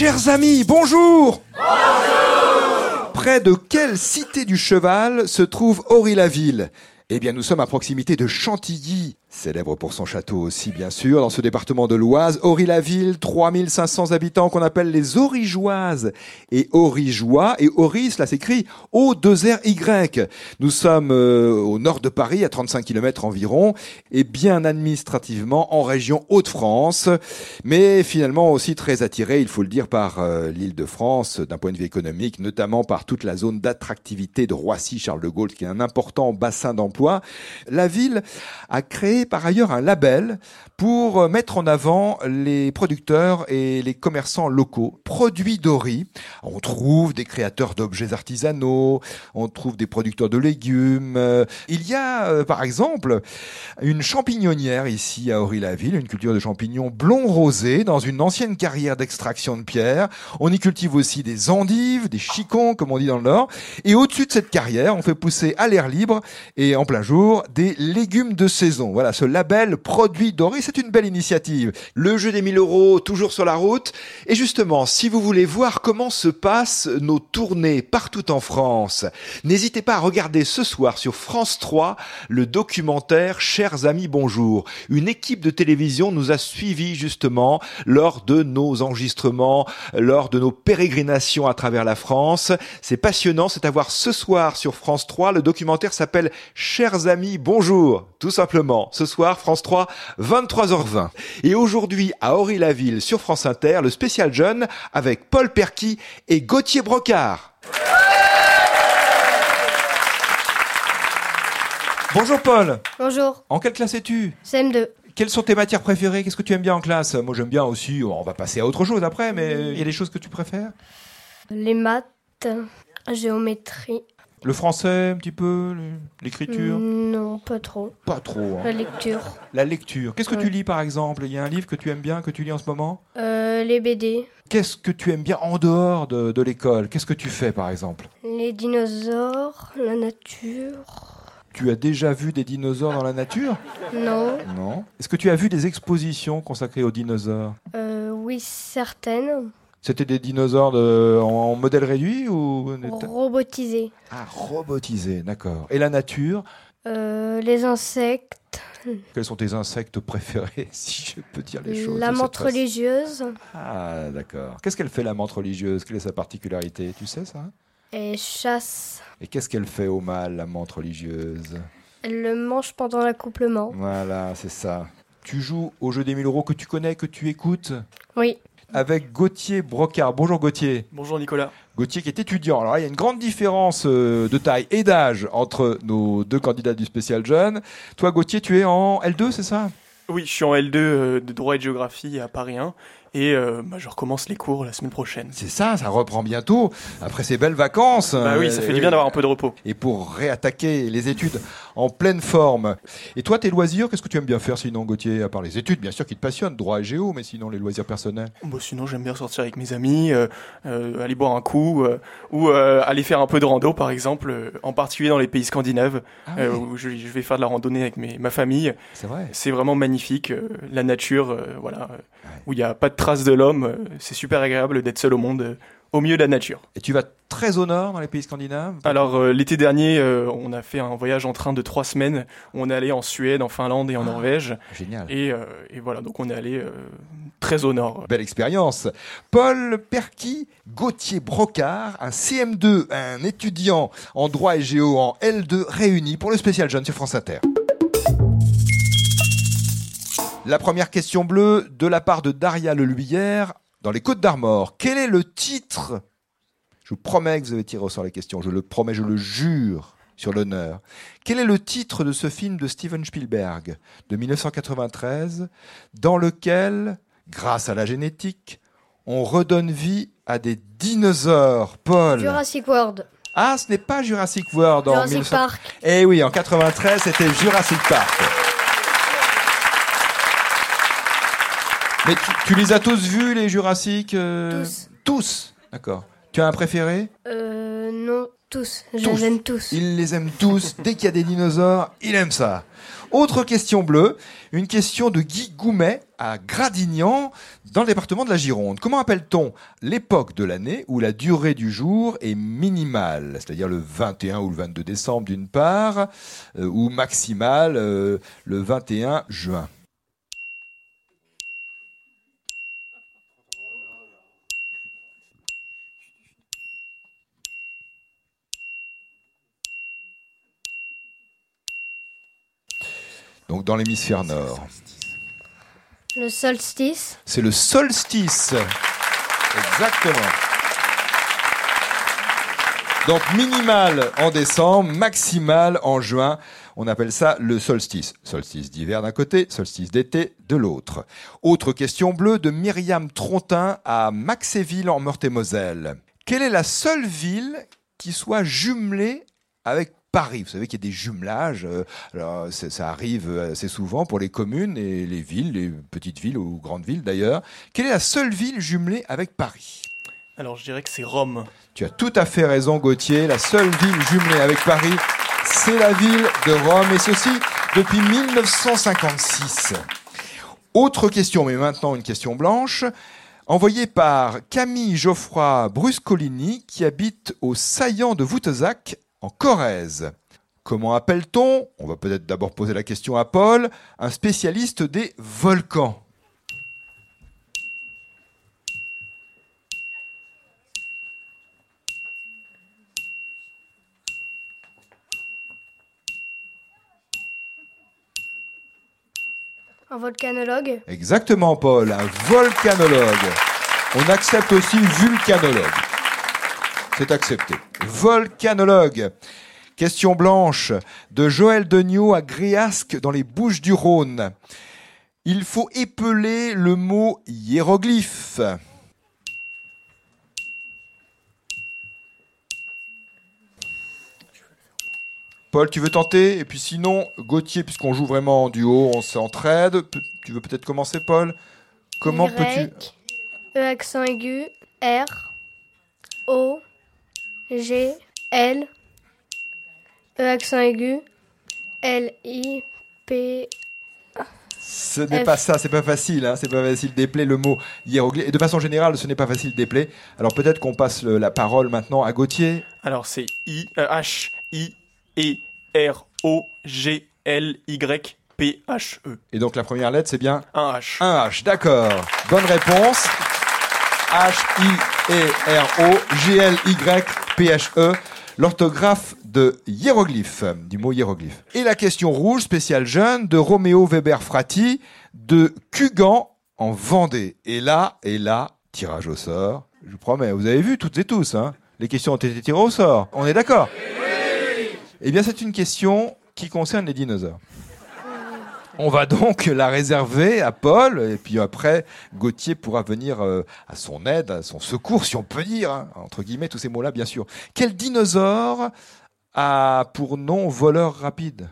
Chers amis, bonjour. Bonjour. Près de quelle cité du cheval se trouve Aury-la-Ville eh bien, nous sommes à proximité de Chantilly, célèbre pour son château aussi, bien sûr, dans ce département de l'Oise. Aury-la-Ville, 3500 habitants qu'on appelle les Origeoises et Origeois. Et Aury, cela s'écrit O-2-R-Y. Nous sommes euh, au nord de Paris, à 35 km environ, et bien administrativement en région Hauts-de-France, mais finalement aussi très attiré, il faut le dire, par euh, l'île de France, d'un point de vue économique, notamment par toute la zone d'attractivité de Roissy-Charles de Gaulle, qui est un important bassin d'emploi la ville a créé par ailleurs un label pour mettre en avant les producteurs et les commerçants locaux. Produits d'Ori. On trouve des créateurs d'objets artisanaux, on trouve des producteurs de légumes. Il y a, euh, par exemple, une champignonnière ici à Ori-la-Ville, une culture de champignons blond rosé dans une ancienne carrière d'extraction de pierre. On y cultive aussi des endives, des chicons, comme on dit dans le Nord. Et au-dessus de cette carrière, on fait pousser à l'air libre et en plein jour des légumes de saison. Voilà, ce label produit d'Ori, c'est une belle initiative. Le jeu des 1000 euros, toujours sur la route. Et justement, si vous voulez voir comment se passent nos tournées partout en France, n'hésitez pas à regarder ce soir sur France 3 le documentaire Chers amis, bonjour. Une équipe de télévision nous a suivis justement lors de nos enregistrements, lors de nos pérégrinations à travers la France. C'est passionnant, c'est à voir ce soir sur France 3. Le documentaire s'appelle Chers amis, bonjour, tout simplement. Ce soir, France 3, 23h20. Et aujourd'hui, à Aury-la-Ville, sur France Inter, le spécial jeune avec Paul Perky et Gauthier Brocard. Bonjour Paul. Bonjour. En quelle classe es-tu? CM2. Quelles sont tes matières préférées? Qu'est-ce que tu aimes bien en classe? Moi j'aime bien aussi, on va passer à autre chose après, mais il y a des choses que tu préfères? Les maths, géométrie, le français, un petit peu L'écriture Non, pas trop. Pas trop. Hein. La lecture. La lecture. Qu'est-ce que tu lis par exemple? Il y a un livre que tu aimes bien, que tu lis en ce moment? Euh, Les BD. Qu'est-ce que tu aimes bien en dehors de, de l'école? Qu'est-ce que tu fais par exemple? Les dinosaures, la nature. Tu as déjà vu des dinosaures dans la nature? Non. Non. Est-ce que tu as vu des expositions consacrées aux dinosaures? Euh, Oui, certaines. C'était des dinosaures de, en, modèle réduit ou robotisés Ah, robotisés, d'accord. Et la nature euh, Les insectes. Quels sont tes insectes préférés, si je peux dire les choses La menthe religieuse. Ah, d'accord. Qu'est-ce qu'elle fait, la menthe religieuse? Quelle est sa particularité? Tu sais ça? Elle chasse. Et qu'est-ce qu'elle fait au mal, la menthe religieuse? Elle le mange pendant l'accouplement. Voilà, c'est ça. Tu joues au jeu des 1000 euros que tu connais, que tu écoutes? Oui avec Gauthier Brocard. Bonjour Gauthier. Bonjour Nicolas. Gauthier qui est étudiant. Alors il y a une grande différence euh, de taille et d'âge entre nos deux candidats du spécial jeune. Toi Gauthier, tu es en L2, c'est ça? Oui, je suis en L2 euh, de droit et de géographie à Paris 1 et euh, bah, je recommence les cours la semaine prochaine. C'est ça, ça reprend bientôt après ces belles vacances. Bah oui, ça fait du bien d'avoir un peu de repos. Et pour réattaquer les études en pleine forme. Et toi, tes loisirs, qu'est-ce que tu aimes bien faire sinon, Gauthier À part les études, bien sûr, qui te passionnent, droit et géo, mais sinon les loisirs personnels bah, Sinon, j'aime bien sortir avec mes amis, euh, euh, aller boire un coup, ou aller faire un peu de rando, par exemple, en particulier dans les pays scandinaves, ah où je, vais faire de la randonnée avec mes, ma famille. C'est vrai. C'est vraiment magnifique, la nature, voilà, où il n'y a pas de traces de l'homme. Euh, c'est super agréable d'être seul au monde, euh, au milieu de la nature. Et tu vas très au nord dans les pays scandinaves Alors euh, l'été dernier, on a fait un voyage en train de trois semaines. On est allé en Suède, en Finlande et en ah, Norvège. Génial. Et, voilà, donc on est allé très au nord. Belle expérience. Paul Perky, Gauthier Brocard, un CM2, un étudiant en droit et géo en L2 réunis pour le spécial jeune sur France Inter. La première question bleue de la part de Daria Leluyère dans les Côtes d'Armor. Quel est le titre? Je vous promets que vous avez tiré au sort les questions. Je le promets, je le jure sur l'honneur. Quel est le titre de ce film de Steven Spielberg de 1993 dans lequel, grâce à la génétique, on redonne vie à des dinosaures? Paul Jurassic World. Ah, ce n'est pas Jurassic World en Jurassic Park. Eh oui, en 93, c'était Jurassic Park. Mais tu, les as tous vus, les Jurassiques euh, Tous. Tous D'accord. Tu as un préféré? Euh, non, tous. Je les aime tous. Il les aime tous. Dès qu'il y a des dinosaures, il aime ça. Autre question bleue, une question de Guy Goumet à Gradignan, dans le département de la Gironde. Comment appelle-t-on l'époque de l'année où la durée du jour est minimale, c'est-à-dire le 21 ou le 22 décembre d'une part, euh, ou maximale euh, le 21 juin? Donc dans l'hémisphère nord. Le solstice. C'est le solstice. Exactement. Donc minimal en décembre, maximal en juin. On appelle ça le solstice. Solstice d'hiver d'un côté, solstice d'été de l'autre. Autre question bleue de Myriam Trontin à Maxéville en Meurthe-et-Moselle. Quelle est la seule ville qui soit jumelée avec Paris. Vous savez qu'il y a des jumelages. Euh, alors, ça arrive assez souvent pour les communes et les villes, les petites villes ou grandes villes d'ailleurs. Quelle est la seule ville jumelée avec Paris? Alors, je dirais que c'est Rome. Tu as tout à fait raison, Gauthier. La seule ville jumelée avec Paris, c'est la ville de Rome, et ceci depuis 1956. Autre question, mais maintenant une question blanche envoyée par Camille Geoffroy Bruscolini, qui habite au saillant de Voutezac, en Corrèze. Comment appelle-t-on, on va peut-être d'abord poser la question à Paul, un spécialiste des volcans Un volcanologue? Exactement, Paul, un volcanologue. On accepte aussi vulcanologue. C'est accepté. Volcanologue. Question blanche de Joël Degnaud à Gréasque dans les Bouches du Rhône. Il faut épeler le mot hiéroglyphe. Paul, tu veux tenter? Et puis sinon, Gauthier, puisqu'on joue vraiment en duo, on s'entraide. Tu veux peut-être commencer, Paul? Comment peux-tu? E accent aigu, R, O, G, L, E accent aigu, L, I, P. Ce n'est pas ça, c'est pas facile, hein, c'est pas facile d'épeler le mot hiéroglyphe. Et de façon générale, ce n'est pas facile d'épeler. Alors peut-être qu'on passe la parole maintenant à Gauthier. Alors c'est I, euh, H, I, E, R, O, G, L, Y, P, H, E. Et donc la première lettre, c'est bien Un H. Un H, d'accord. Bonne réponse. H-I-E-R-O-G-L-Y-P-H-E, l'orthographe de hiéroglyphe, du mot hiéroglyphe. Et la question rouge, spéciale jeune, de Roméo Weber Frati, de Cugan, en Vendée. Et là, et là, tirage au sort. Je vous promets, vous avez vu toutes et tous, hein Les questions ont été tirées au sort. On est d'accord? Eh bien, c'est une question qui concerne les dinosaures. On va donc la réserver à Paul, et puis après, Gauthier pourra venir euh, à son aide, à son secours, si on peut dire, hein, entre guillemets, tous ces mots-là, bien sûr. Quel dinosaure a pour nom voleur rapide?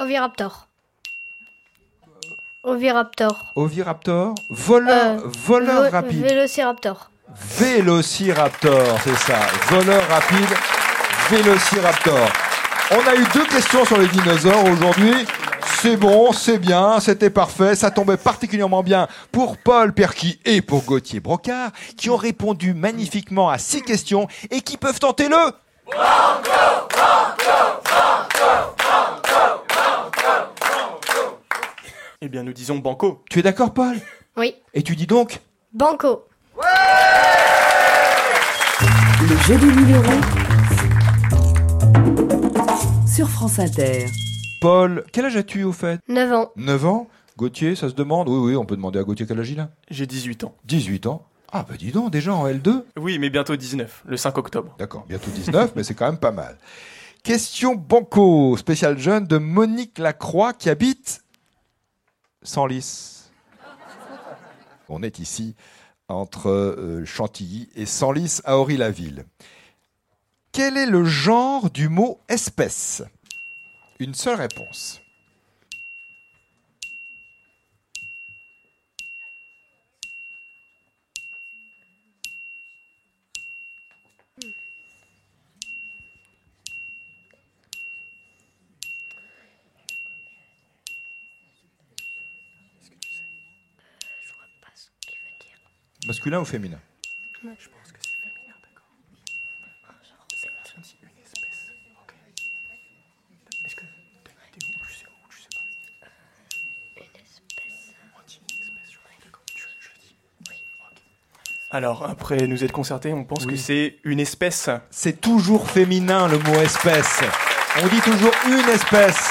Oviraptor. Oviraptor. Oviraptor Voleur, euh, voleur rapide. Vélociraptor. Vélociraptor, c'est ça. Voleur rapide, Vélociraptor. On a eu deux questions sur les dinosaures aujourd'hui. C'est bon, c'est bien, c'était parfait. Ça tombait particulièrement bien pour Paul Perky et pour Gauthier Brocard, qui ont répondu magnifiquement à six questions et qui peuvent tenter le... Eh bien, nous disons banco. Tu es d'accord, Paul? Oui. Et tu dis donc? Banco. Le jeu du numéro sur France Inter. Paul, quel âge as-tu au fait? 9 ans. 9 ans? Gauthier, ça se demande? Oui, oui, on peut demander à Gauthier quel âge il a? J'ai 18 ans. 18 ans? Ah, bah dis donc, déjà en L2 Oui, mais bientôt 19, le 5 octobre. D'accord, bientôt 19, mais c'est quand même pas mal. Question banco, spécial jeune de Monique Lacroix qui habite Senlis. On est ici entre euh, Chantilly et Senlis à Aury-la-Ville. Quel est le genre du mot espèce? Une seule réponse. Masculin ou féminin Je pense que c'est féminin, d'accord. C'est une espèce. Ok. Est-ce que t'es où? Tu sais où? Tu sais pas Une espèce. On dit une espèce, je crois. D'accord. Je, je le dis. Oui. Ok. Alors, après nous être concertés, on pense Oui. que c'est une espèce. C'est toujours féminin le mot espèce. On dit toujours une espèce.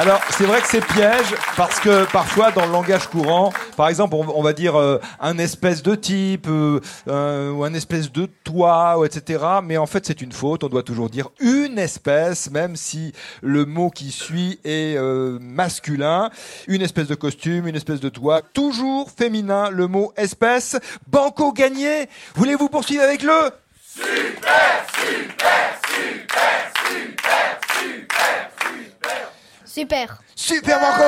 Alors, c'est vrai que c'est piège parce que parfois, dans le langage courant, par exemple, on, va dire euh, un espèce de type euh, euh, ou un espèce de toit, ou etc. Mais en fait, c'est une faute. On doit toujours dire une espèce, même si le mot qui suit est euh, masculin. Une espèce de costume, une espèce de toit. Toujours féminin, le mot espèce. Banco gagné. Voulez-vous poursuivre avec le Super. Super Banco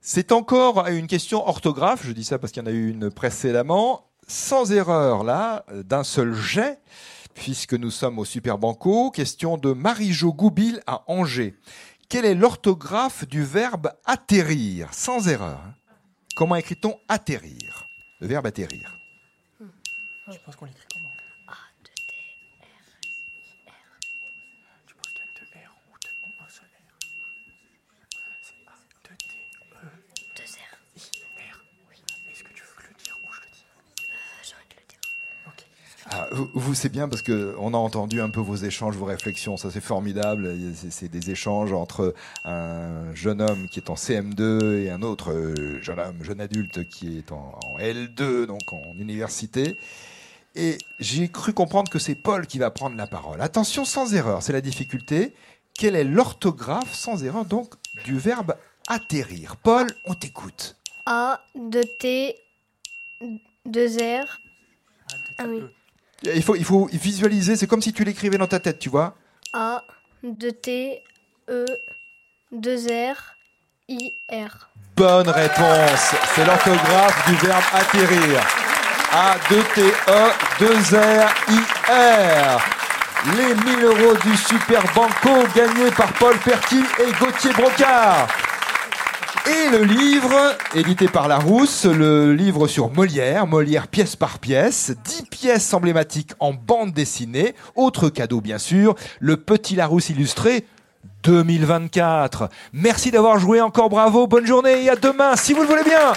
C'est encore une question orthographe, je dis ça parce qu'il y en a eu une précédemment, sans erreur là, d'un seul jet, puisque nous sommes au Super Banco. Question de Marie-Jo Goubil à Angers. Quelle est l'orthographe du verbe atterrir? Sans erreur. hein. Comment écrit-on atterrir? Le verbe atterrir. Je pense qu'on l'écrit comment A, 2 T, R, I, R. Tu penses qu'il y a deux R ou deux ou un seul R C'est A, 2 T, E, 2 R, I, R. Oui. Est-ce que tu veux le dire ou je le dis J'ai envie de le dire. Ok. Ah, vous, c'est bien parce que on a entendu un peu vos échanges, vos réflexions. Ça, c'est formidable. C'est- des échanges entre un jeune homme qui est en CM2 et un autre euh, jeune homme, jeune adulte qui est en, en L2, donc en université. Et j'ai cru comprendre que c'est Paul qui va prendre la parole. Attention, sans erreur, c'est la difficulté. Quelle est l'orthographe sans erreur donc du verbe atterrir? Paul, on t'écoute. A, 2 T, 2 R. Ah oui. Il faut, il faut visualiser. C'est comme si tu l'écrivais dans ta tête, tu vois. A, 2 T, E, 2 R, I, R. Bonne réponse. C'est l'orthographe du verbe atterrir. A, 2 T, E, 2 R, I, R. Les 1000 euros du Super Banco gagnés par Paul Perquis et Gauthier Brocard. Et le livre, édité par Larousse, le livre sur Molière, Molière pièce par pièce, 10 pièces emblématiques en bande dessinée. Autre cadeau bien sûr, le petit Larousse illustré 2024. Merci d'avoir joué encore bravo, bonne journée et à demain si vous le voulez bien.